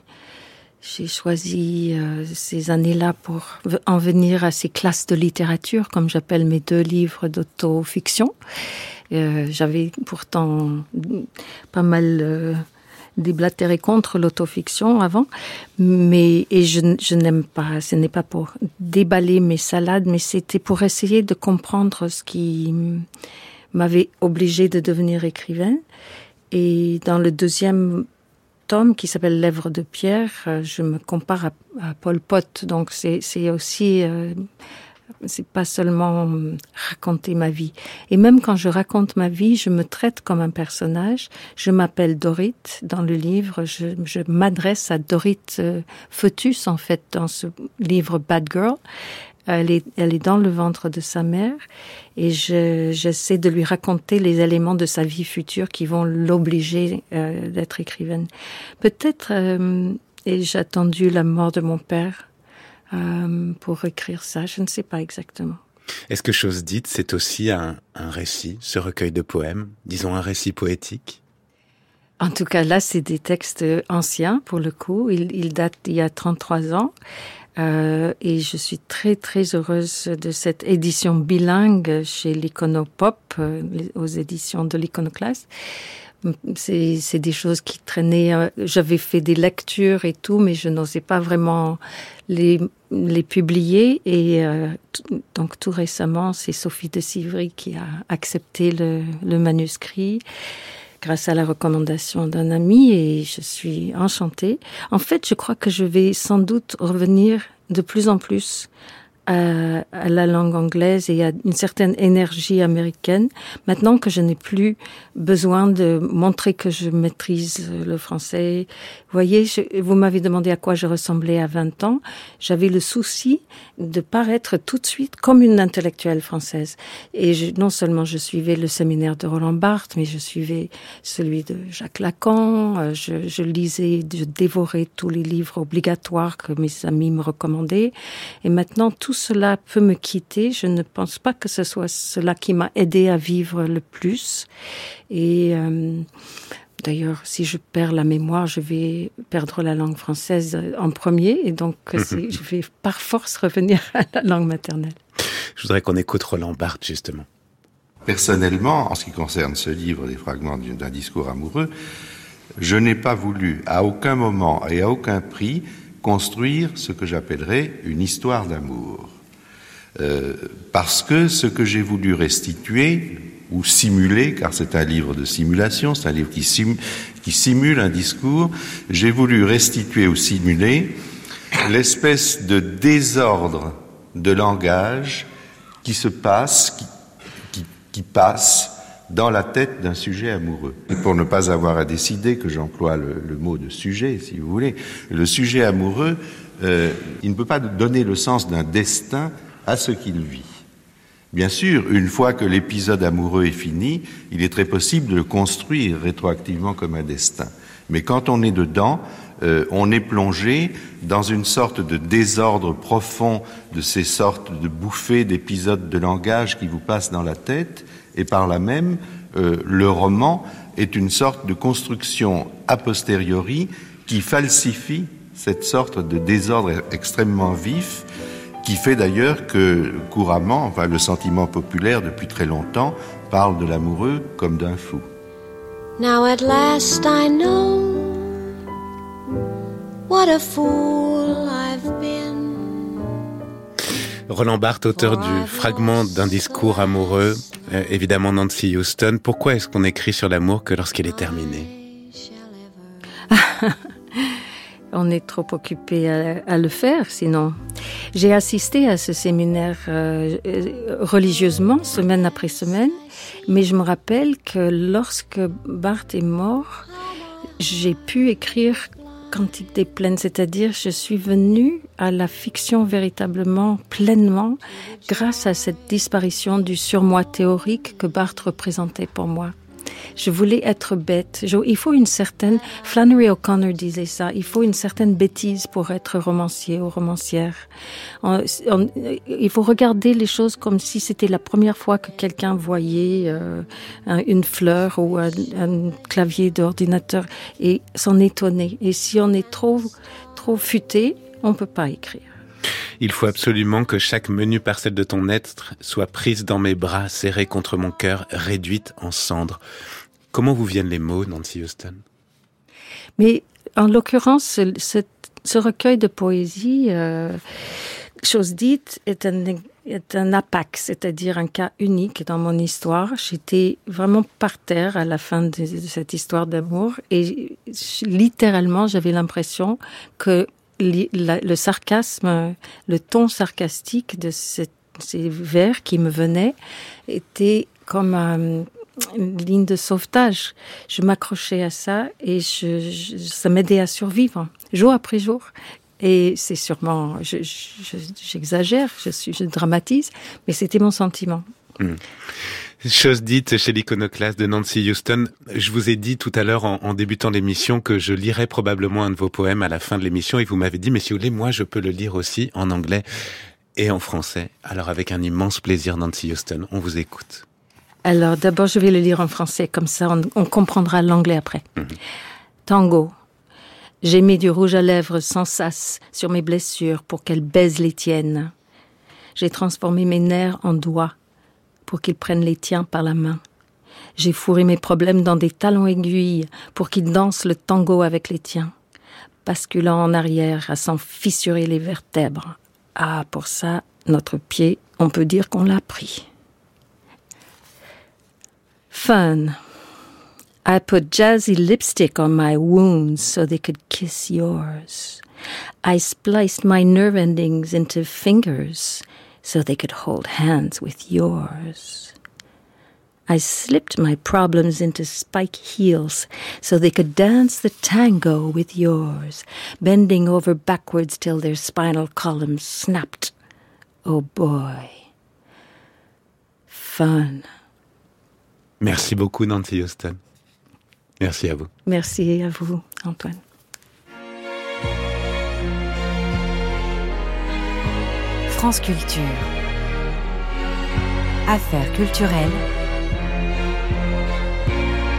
j'ai choisi euh, ces années-là pour en venir à ces classes de littérature, comme j'appelle mes deux livres d'autofiction. Euh, J'avais pourtant pas mal euh, déblatéré contre l'autofiction avant, mais et je, je n'aime pas. Ce n'est pas pour déballer mes salades, mais c'était pour essayer de comprendre ce qui m'avait obligé de devenir écrivain. Et dans le deuxième tome qui s'appelle Lèvres de pierre, je me compare à, à Paul Pot. Donc c'est aussi euh, c'est pas seulement raconter ma vie. Et même quand je raconte ma vie, je me traite comme un personnage. Je m'appelle Dorit dans le livre. Je, je m'adresse à Dorit euh, en fait dans ce livre Bad Girl. Elle est, elle est dans le ventre de sa mère et j'essaie de lui raconter les éléments de sa vie future qui vont l'obliger euh, d'être écrivaine. Peut-être euh, ai-je attendu la mort de mon père? Euh, pour écrire ça, je ne sais pas exactement. Est-ce que Chose dite, c'est aussi un, un récit, ce recueil de poèmes, disons un récit poétique? En tout cas, là, c'est des textes anciens, pour le coup. Ils, ils datent d'il y a 33 ans. Euh, et je suis très très heureuse de cette édition bilingue chez l'Iconopop, euh, aux éditions de l'Iconoclaste. C'est des choses qui traînaient. Euh, j'avais fait des lectures et tout, mais je n'osais pas vraiment les, les publier. Et euh, donc tout récemment, c'est Sophie de Sivry qui a accepté le, le manuscrit grâce à la recommandation d'un ami et je suis enchantée. En fait, je crois que je vais sans doute revenir de plus en plus à, à, la langue anglaise et à une certaine énergie américaine. Maintenant que je n'ai plus besoin de montrer que je maîtrise le français. Vous voyez, vous m'avez demandé à quoi je ressemblais à 20 ans. J'avais le souci de paraître tout de suite comme une intellectuelle française. Et non seulement je suivais le séminaire de Roland Barthes, mais je suivais celui de Jacques Lacan. Euh, je, je lisais, je dévorais tous les livres obligatoires que mes amis me recommandaient. Et maintenant, tout cela peut me quitter. Je ne pense pas que ce soit cela qui m'a aidé à vivre le plus. Et euh, d'ailleurs, si je perds la mémoire, je vais perdre la langue française en premier. Et donc, [LAUGHS] je vais par force revenir à la langue maternelle. Je voudrais qu'on écoute Roland Barthes, justement. Personnellement, en ce qui concerne ce livre des fragments d'un discours amoureux, je n'ai pas voulu à aucun moment et à aucun prix construire ce que j'appellerais une histoire d'amour. Euh, parce que ce que j'ai voulu restituer ou simuler, car c'est un livre de simulation, c'est un livre qui, sim, qui simule un discours, j'ai voulu restituer ou simuler l'espèce de désordre de langage qui se passe, qui passe dans la tête d'un sujet amoureux. Et pour ne pas avoir à décider que j'emploie le, mot de sujet, si vous voulez, le sujet amoureux, euh, il ne peut pas donner le sens d'un destin à ce qu'il vit. Bien sûr, une fois que l'épisode amoureux est fini, il est très possible de le construire rétroactivement comme un destin. Mais quand on est dedans, euh, on est plongé dans une sorte de désordre profond de ces sortes de bouffées d'épisodes de langage qui vous passent dans la tête, et par là même, euh, le roman est une sorte de construction a posteriori qui falsifie cette sorte de désordre extrêmement vif, qui fait d'ailleurs que couramment, enfin, le sentiment populaire depuis très longtemps parle de l'amoureux comme d'un fou. Now at last I know what a fool I've been. Roland Barthes, auteur du fragment d'un discours amoureux, euh, évidemment Nancy Houston. Pourquoi est-ce qu'on écrit sur l'amour que lorsqu'il est terminé? [LAUGHS] On est trop occupé à, le faire, sinon. J'ai assisté à ce séminaire euh, religieusement, semaine après semaine, mais je me rappelle que lorsque Barthes est mort, j'ai pu écrire Cantique des plaines, c'est-à-dire je suis venue à la fiction véritablement pleinement grâce à cette disparition du surmoi théorique que Barthes représentait pour moi. Je voulais être bête. Il faut une certaine, Flannery O'Connor disait ça, il faut une certaine bêtise pour être romancier ou romancière. Il faut regarder les choses comme si c'était la première fois que quelqu'un voyait euh, une fleur ou un, un clavier d'ordinateur et s'en étonner. Et si on est trop, trop futé, on peut pas écrire. Il faut absolument que chaque menu parcelle de ton être soit prise dans mes bras, serrée contre mon cœur, réduite en cendres. Comment vous viennent les mots, Nancy Houston? Mais en l'occurrence, ce, recueil de poésie, euh, chose dite, est un, est APAC, c'est-à-dire un cas unique dans mon histoire. J'étais vraiment par terre à la fin de cette histoire d'amour et littéralement, j'avais l'impression que le sarcasme, le ton sarcastique de ces vers qui me venaient était comme un, une ligne de sauvetage. Je m'accrochais à ça et je, ça m'aidait à survivre jour après jour. Et c'est sûrement, j'exagère, je, je, je dramatise, mais c'était mon sentiment. Mmh. Chose dite chez l'iconoclaste de Nancy Houston. Je vous ai dit tout à l'heure en, en, débutant l'émission que je lirais probablement un de vos poèmes à la fin de l'émission et vous m'avez dit, mais si vous voulez, moi je peux le lire aussi en anglais et en français. Alors avec un immense plaisir, Nancy Houston, on vous écoute. Alors d'abord, je vais le lire en français, comme ça on, comprendra l'anglais après. Mhm. Tango. J'ai mis du rouge à lèvres sans sas sur mes blessures pour qu'elles baisent les tiennes. J'ai transformé mes nerfs en doigts pour qu'ils prennent les tiens par la main. J'ai fourré mes problèmes dans des talons aiguilles pour qu'ils dansent le tango avec les tiens, basculant en arrière à s'en fissurer les vertèbres. Ah, pour ça, notre pied, on peut dire qu'on l'a pris. Fun. I put jazzy lipstick on my wounds so they could kiss yours. I spliced my nerve endings into fingers so they could hold hands with yours. I slipped my problems into spike heels so they could dance the tango with yours, bending over backwards till their spinal columns snapped. Oh boy. Fun. Merci beaucoup, Nancy Houston. Merci à vous. Merci à vous, Antoine. France. Affaires culturelles.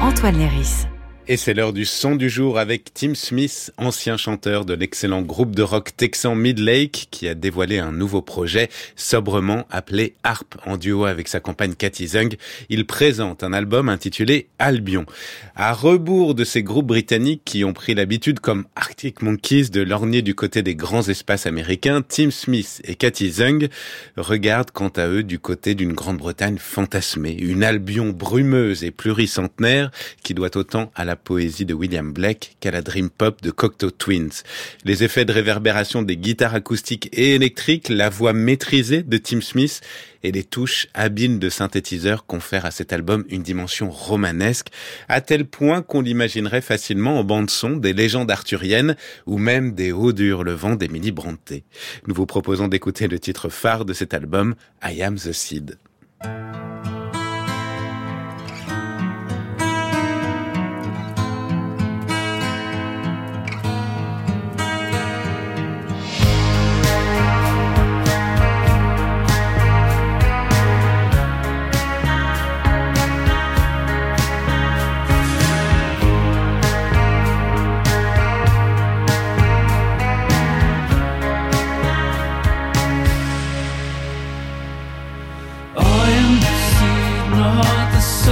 Antoine Léris. Et c'est l'heure du son du jour avec Tim Smith, ancien chanteur de l'excellent groupe de rock texan Midlake, qui a dévoilé un nouveau projet sobrement appelé Harp en duo avec sa compagne Cathy Zung. Il présente un album intitulé Albion. À rebours de ces groupes britanniques qui ont pris l'habitude comme Arctic Monkeys de lorgner du côté des grands espaces américains, Tim Smith et Cathy Zung regardent quant à eux du côté d'une Grande-Bretagne fantasmée, une Albion brumeuse et pluricentenaire qui doit autant à la la poésie de William Blake qu'à la dream pop de Cocteau Twins. Les effets de réverbération des guitares acoustiques et électriques, la voix maîtrisée de Tim Smith et les touches habiles de synthétiseurs confèrent à cet album une dimension romanesque, à tel point qu'on l'imaginerait facilement en bande-son des légendes arthuriennes ou même des hauts du hurlevent d'Emily Brontë. Nous vous proposons d'écouter le titre phare de cet album, I Am the Seed.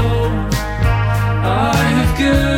For the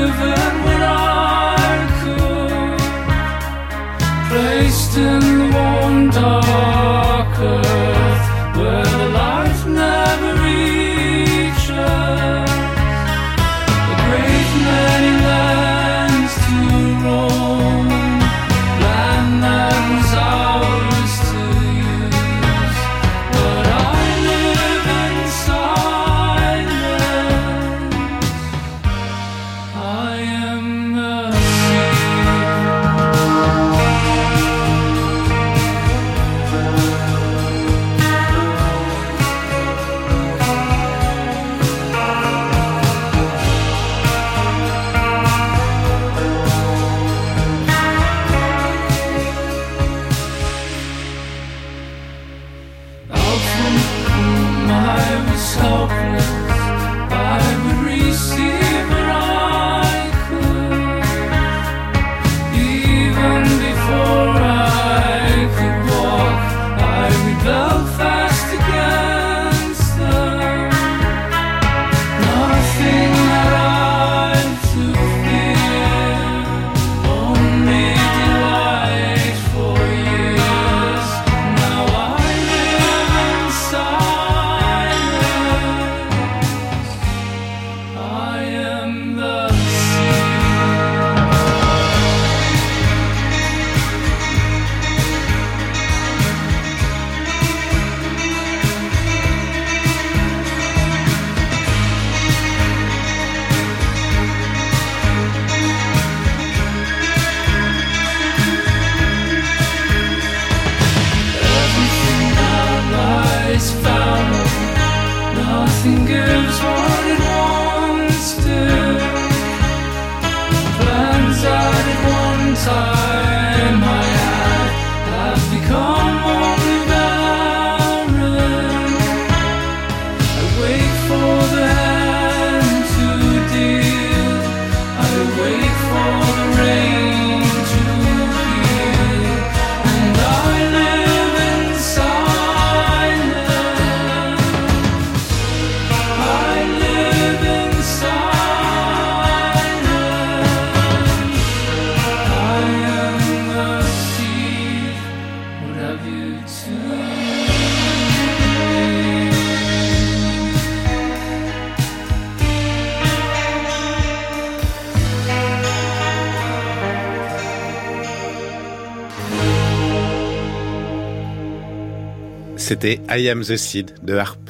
C'était I Am the Seed de Harp.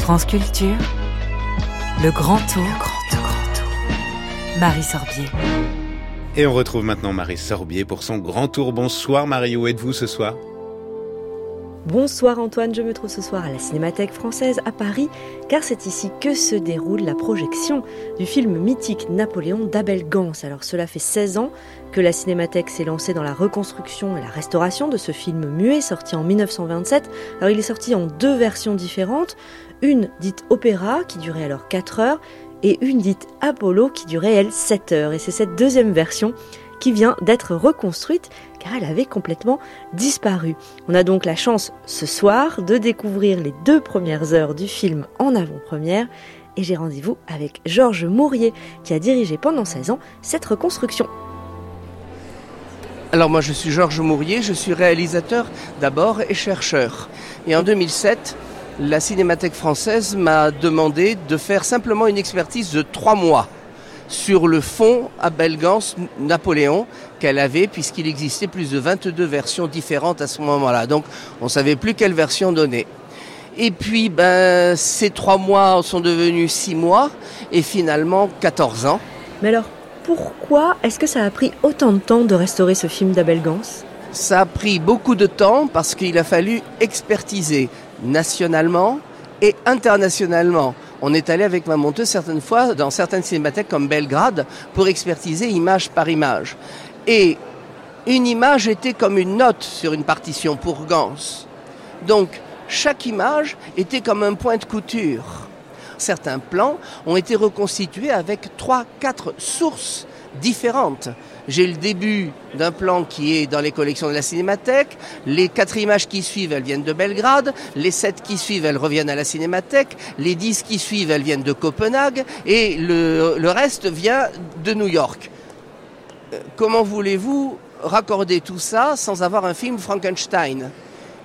France Culture, le grand tour, le grand tour, grand tour. Marie Sorbier. Et on retrouve maintenant Marie Sorbier pour son grand tour. Bonsoir Marie, où êtes-vous ce soir? Bonsoir Antoine, je me trouve ce soir à la Cinémathèque française à Paris, car c'est ici que se déroule la projection du film mythique Napoléon d'Abel Gans. Alors cela fait 16 ans que la Cinémathèque s'est lancée dans la reconstruction et la restauration de ce film muet sorti en 1927. Alors il est sorti en deux versions différentes, une dite opéra qui durait alors 4 heures et une dite Apollo qui durait elle 7 heures. Et c'est cette deuxième version qui vient d'être reconstruite car elle avait complètement disparu. On a donc la chance ce soir de découvrir les deux premières heures du film en avant-première et j'ai rendez-vous avec Georges Mourier qui a dirigé pendant 16 ans cette reconstruction. Alors moi je suis Georges Mourier, je suis réalisateur d'abord et chercheur. Et en 2007, la Cinémathèque française m'a demandé de faire simplement une expertise de trois mois sur le fond à Belgance Napoléon qu'elle avait puisqu'il existait plus de 22 versions différentes à ce moment-là. Donc on ne savait plus quelle version donner. Et puis ben, ces trois mois sont devenus six mois et finalement 14 ans. Mais alors pourquoi est-ce que ça a pris autant de temps de restaurer ce film d'Abel Gans Ça a pris beaucoup de temps parce qu'il a fallu expertiser nationalement et internationalement. On est allé avec ma monteuse certaines fois dans certaines cinémathèques comme Belgrade pour expertiser image par image. Et une image était comme une note sur une partition pour Gans. Donc chaque image était comme un point de couture. Certains plans ont été reconstitués avec trois, quatre sources différentes. J'ai le début d'un plan qui est dans les collections de la Cinémathèque. Les quatre images qui suivent, elles viennent de Belgrade. Les sept qui suivent, elles reviennent à la Cinémathèque. Les dix qui suivent, elles viennent de Copenhague. Et le, le reste vient de New York. Euh, comment voulez-vous raccorder tout ça sans avoir un film Frankenstein?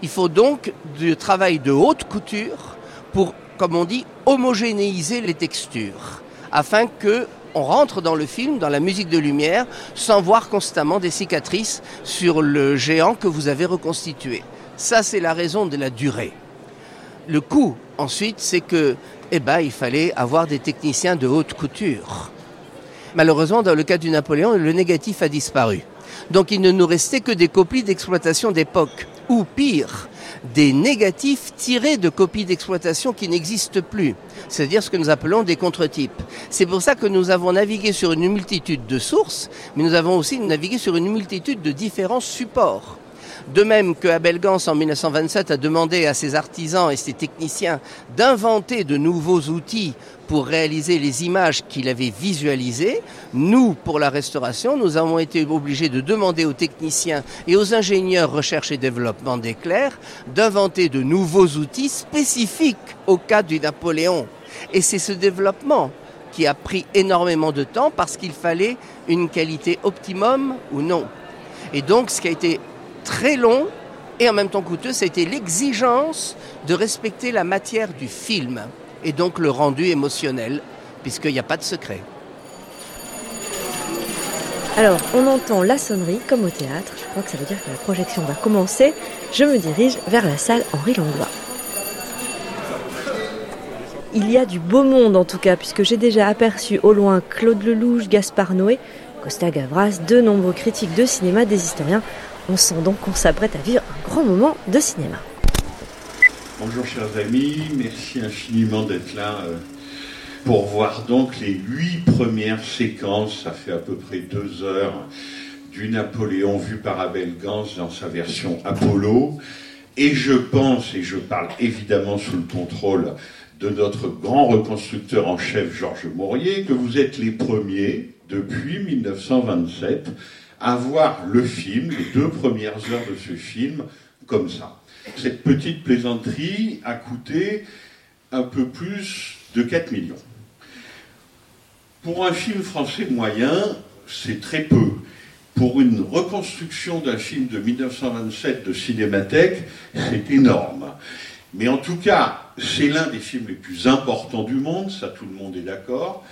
Il faut donc du travail de haute couture pour, comme on dit, homogénéiser les textures afin que on rentre dans le film, dans la musique de lumière, sans voir constamment des cicatrices sur le géant que vous avez reconstitué. Ça, c'est la raison de la durée. Le coût, ensuite, c'est que, eh ben, il fallait avoir des techniciens de haute couture. Malheureusement, dans le cas du Napoléon, le négatif a disparu. Donc, il ne nous restait que des copies d'exploitation d'époque. Ou pire, des négatifs tirés de copies d'exploitation qui n'existent plus, c'est-à-dire ce que nous appelons des contre-types. C'est pour ça que nous avons navigué sur une multitude de sources, mais nous avons aussi navigué sur une multitude de différents supports. De même que Abel Gans en 1927 a demandé à ses artisans et ses techniciens d'inventer de nouveaux outils pour réaliser les images qu'il avait visualisées, nous, pour la restauration, nous avons été obligés de demander aux techniciens et aux ingénieurs recherche et développement d'éclairs d'inventer de nouveaux outils spécifiques au cas du Napoléon. Et c'est ce développement qui a pris énormément de temps parce qu'il fallait une qualité optimum ou non. Et donc, ce qui a été très long et en même temps coûteux, c'était l'exigence de respecter la matière du film et donc le rendu émotionnel, puisqu'il n'y a pas de secret. Alors, on entend la sonnerie comme au théâtre. Je crois que ça veut dire que la projection va commencer. Je me dirige vers la salle Henri Langlois. Il y a du beau monde en tout cas, puisque j'ai déjà aperçu au loin Claude Lelouch, Gaspard Noé, Costa Gavras, de nombreux critiques de cinéma, des historiens. On sent donc qu'on s'apprête à vivre un grand moment de cinéma. Bonjour chers amis, merci infiniment d'être là euh, pour voir donc les huit premières séquences, ça fait à peu près deux heures, du Napoléon vu par Abel Gans dans sa version Apollo. Et je pense, et je parle évidemment sous le contrôle de notre grand reconstructeur en chef Georges Maurier, que vous êtes les premiers depuis 1927 à voir le film, les deux premières heures de ce film, comme ça. Cette petite plaisanterie a coûté un peu plus de 4 millions. Pour un film français moyen, c'est très peu. Pour une reconstruction d'un film de 1927 de Cinémathèque, c'est énorme. Mais en tout cas, c'est l'un des films les plus importants du monde, ça tout le monde est d'accord.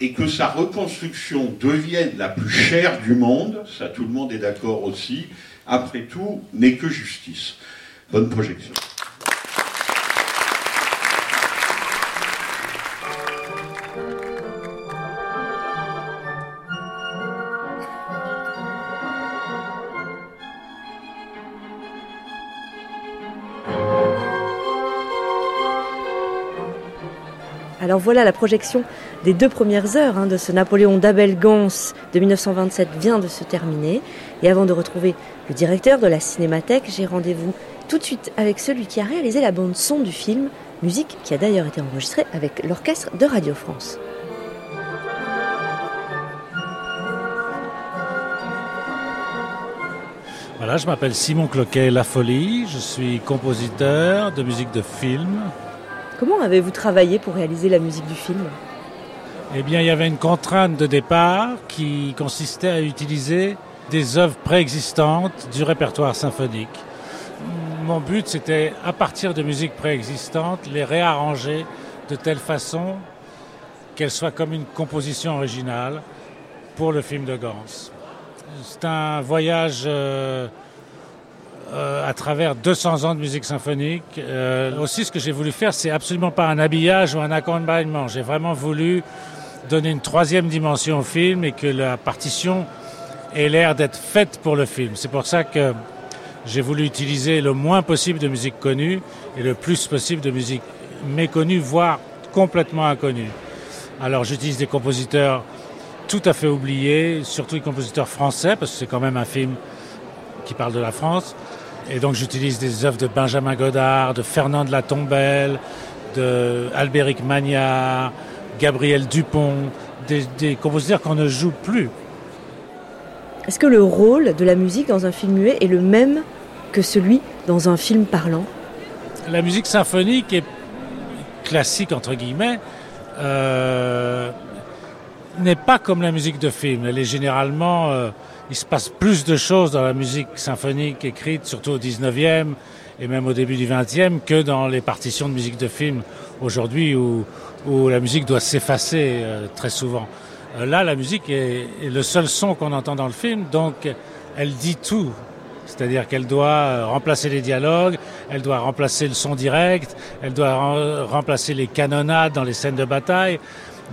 Et que sa reconstruction devienne la plus chère du monde, ça tout le monde est d'accord aussi, après tout, n'est que justice. Bonne projection. Alors voilà, la projection des deux premières heures hein, de ce Napoléon d'Abel Gans de 1927 vient de se terminer. Et avant de retrouver le directeur de la Cinémathèque, j'ai rendez-vous tout de suite avec celui qui a réalisé la bande son du film, musique qui a d'ailleurs été enregistrée avec l'orchestre de Radio France. Voilà, je m'appelle Simon Cloquet La Folie, je suis compositeur de musique de film, Comment avez-vous travaillé pour réaliser la musique du film? Eh bien, il y avait une contrainte de départ qui consistait à utiliser des œuvres préexistantes du répertoire symphonique. Mon but, c'était, à partir de musiques préexistantes, les réarranger de telle façon qu'elles soient comme une composition originale pour le film de Gans. C'est un voyage euh, euh, à travers 200 ans de musique symphonique. Euh, aussi, ce que j'ai voulu faire, c'est absolument pas un habillage ou un accompagnement. J'ai vraiment voulu donner une troisième dimension au film et que la partition ait l'air d'être faite pour le film. C'est pour ça que j'ai voulu utiliser le moins possible de musique connue et le plus possible de musique méconnue, voire complètement inconnue. Alors j'utilise des compositeurs tout à fait oubliés, surtout des compositeurs français, parce que c'est quand même un film qui parle de la France. Et donc j'utilise des œuvres de Benjamin Godard, de Fernand de la Tombelle, de Albéric Magnard, Gabriel Dupont, des, des compositeurs qu'on ne joue plus. Est-ce que le rôle de la musique dans un film muet est le même que celui dans un film parlant? La musique symphonique est classique, entre guillemets, euh, n'est pas comme la musique de film. Elle est généralement... Euh, il se passe plus de choses dans la musique symphonique écrite, surtout au 19e et même au début du 20e, que dans les partitions de musique de film aujourd'hui où, la musique doit s'effacer euh, très souvent. Euh, là, la musique est, le seul son qu'on entend dans le film, donc elle dit tout. C'est-à-dire qu'elle doit euh, remplacer les dialogues, elle doit remplacer le son direct, elle doit remplacer les canonnades dans les scènes de bataille.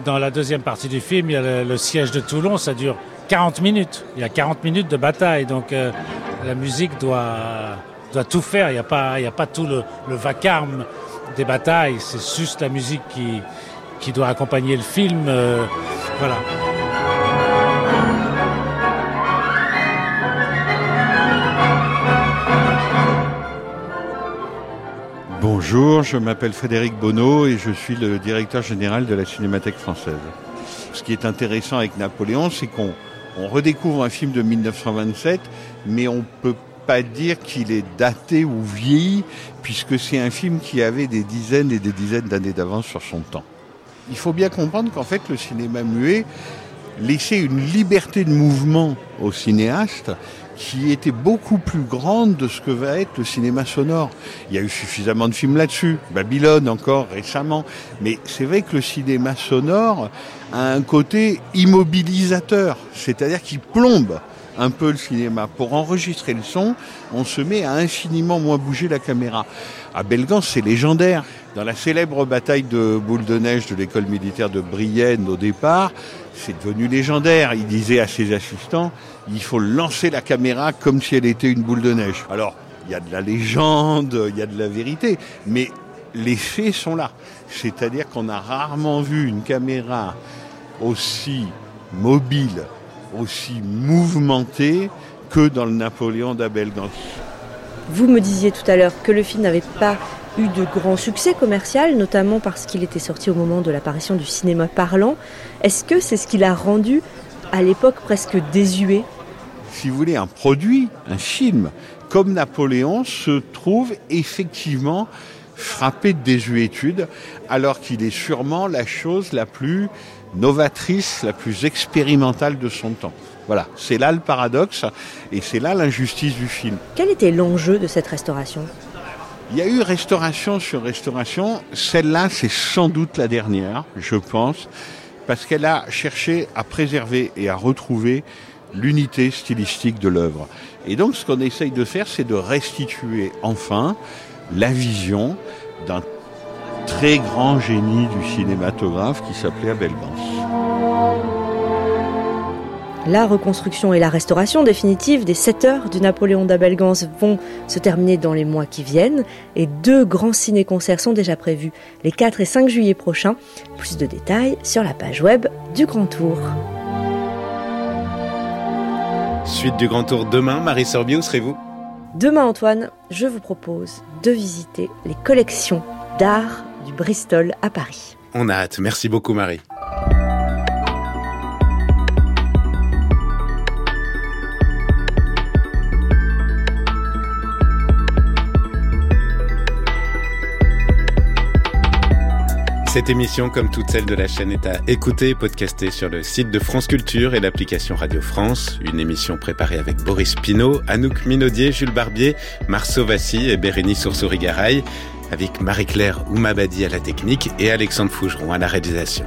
Dans la deuxième partie du film, il y a le, siège de Toulon, ça dure 40 minutes. Il y a 40 minutes de bataille, donc la musique doit, doit tout faire. Il n'y a, pas, a pas tout le vacarme des batailles, c'est juste la musique qui, doit accompagner le film. Euh, voilà. Bonjour, je m'appelle Frédéric Bonneau et je suis le directeur général de la Cinémathèque française. Ce qui est intéressant avec Napoléon, c'est qu'on on redécouvre un film de 1927, mais on peut pas dire qu'il est daté ou vieilli, puisque c'est un film qui avait des dizaines et des dizaines d'années d'avance sur son temps. Il faut bien comprendre qu'en fait, le cinéma muet laissait une liberté de mouvement au cinéaste qui était beaucoup plus grande de ce que va être le cinéma sonore. Il y a eu suffisamment de films là-dessus, Babylone encore récemment, mais c'est vrai que le cinéma sonore a un côté immobilisateur, c'est-à-dire qu'il plombe un peu le cinéma. Pour enregistrer le son, on se met à infiniment moins bouger la caméra. À Belgans, c'est légendaire. Dans la célèbre bataille de boule de neige de l'école militaire de Brienne au départ, c'est devenu légendaire. Il disait à ses assistants, il faut lancer la caméra comme si elle était une boule de neige. Alors, il y a de la légende, il y a de la vérité, mais les faits sont là. C'est-à-dire qu'on a rarement vu une caméra aussi mobile, aussi mouvementée que dans le Napoléon d'Abel Gans. Vous me disiez tout à l'heure que le film n'avait pas eu de grand succès commercial, notamment parce qu'il était sorti au moment de l'apparition du cinéma parlant. Est-ce que c'est ce qui l'a rendu à l'époque presque désuet? Si vous voulez, un produit, un film, comme Napoléon, se trouve effectivement frappé de désuétude, alors qu'il est sûrement la chose la plus novatrice, la plus expérimentale de son temps. Voilà, c'est là le paradoxe et c'est là l'injustice du film. Quel était l'enjeu de cette restauration? Il y a eu restauration sur restauration. Celle-là, c'est sans doute la dernière, je pense, parce qu'elle a cherché à préserver et à retrouver l'unité stylistique de l'œuvre. Et donc, ce qu'on essaye de faire, c'est de restituer enfin la vision d'un très grand génie du cinématographe qui s'appelait Abel Gance. La reconstruction et la restauration définitive des 7 heures du Napoléon d'Abel Gance vont se terminer dans les mois qui viennent et deux grands ciné-concerts sont déjà prévus les 4 et 5 juillet prochains. Plus de détails sur la page web du Grand Tour. Suite du Grand Tour demain, Marie Sorbier, où serez-vous? Demain, Antoine, je vous propose de visiter les collections d'art du Bristol à Paris. On a hâte. Merci beaucoup, Marie. Cette émission, comme toutes celles de la chaîne, est à écouter et podcaster sur le site de France Culture et l'application Radio France. Une émission préparée avec Boris Pinault, Anouk Minaudier, Jules Barbier, Marceau Vassy et Bérénice Oursouris-Garaille, avec Marie-Claire Oumabadi à la technique et Alexandre Fougeron à la réalisation.